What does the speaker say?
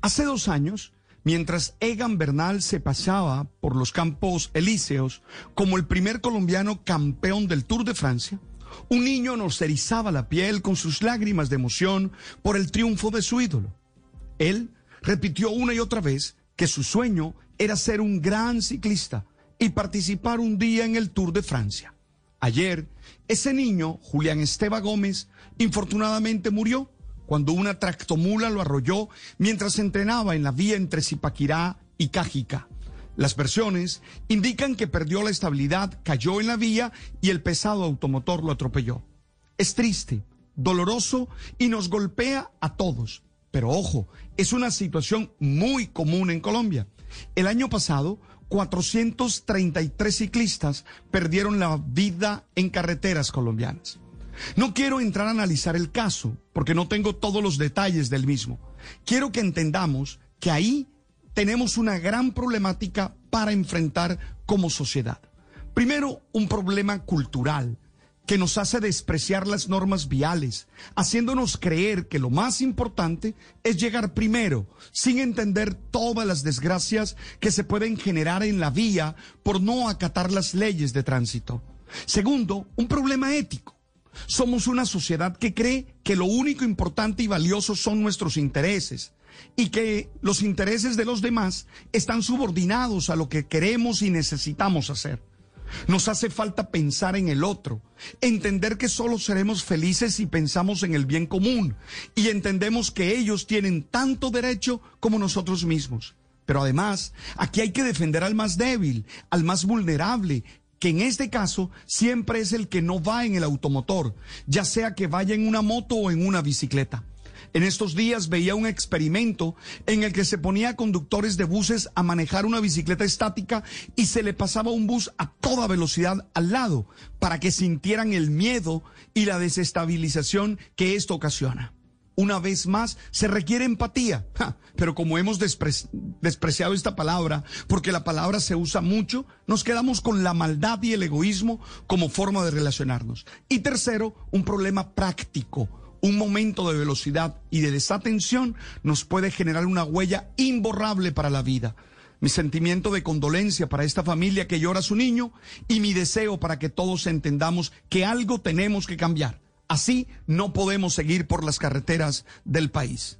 Hace dos años, mientras Egan Bernal se pasaba por los campos elíseos como el primer colombiano campeón del Tour de Francia, un niño nos erizaba la piel con sus lágrimas de emoción por el triunfo de su ídolo. Él repitió una y otra vez que su sueño era ser un gran ciclista y participar un día en el Tour de Francia. Ayer, ese niño, Julián Esteba Gómez, infortunadamente murió cuando una tractomula lo arrolló mientras entrenaba en la vía entre Zipaquirá y Cájica. Las versiones indican que perdió la estabilidad, cayó en la vía y el pesado automotor lo atropelló. Es triste, doloroso y nos golpea a todos. Pero ojo, es una situación muy común en Colombia. El año pasado, 433 ciclistas perdieron la vida en carreteras colombianas. No quiero entrar a analizar el caso, porque no tengo todos los detalles del mismo. Quiero que entendamos que ahí tenemos una gran problemática para enfrentar como sociedad. Primero, un problema cultural que nos hace despreciar las normas viales, haciéndonos creer que lo más importante es llegar primero, sin entender todas las desgracias que se pueden generar en la vía por no acatar las leyes de tránsito. Segundo, un problema ético. Somos una sociedad que cree que lo único importante y valioso son nuestros intereses y que los intereses de los demás están subordinados a lo que queremos y necesitamos hacer. Nos hace falta pensar en el otro, entender que solo seremos felices si pensamos en el bien común y entendemos que ellos tienen tanto derecho como nosotros mismos. Pero además, aquí hay que defender al más débil, al más vulnerable, que en este caso siempre es el que no va en el automotor, ya sea que vaya en una moto o en una bicicleta. En estos días veía un experimento en el que se ponía a conductores de buses a manejar una bicicleta estática y se le pasaba un bus a toda velocidad al lado para que sintieran el miedo y la desestabilización que esto ocasiona. Una vez más, se requiere empatía. pero como hemos despreciado esta palabra, porque la palabra se usa mucho, nos quedamos con la maldad y el egoísmo como forma de relacionarnos. Y tercero, un problema práctico. Un momento de velocidad y de desatención nos puede generar una huella imborrable para la vida. Mi sentimiento de condolencia para esta familia que llora a su niño y mi deseo para que todos entendamos que algo tenemos que cambiar Así no podemos seguir por las carreteras del país.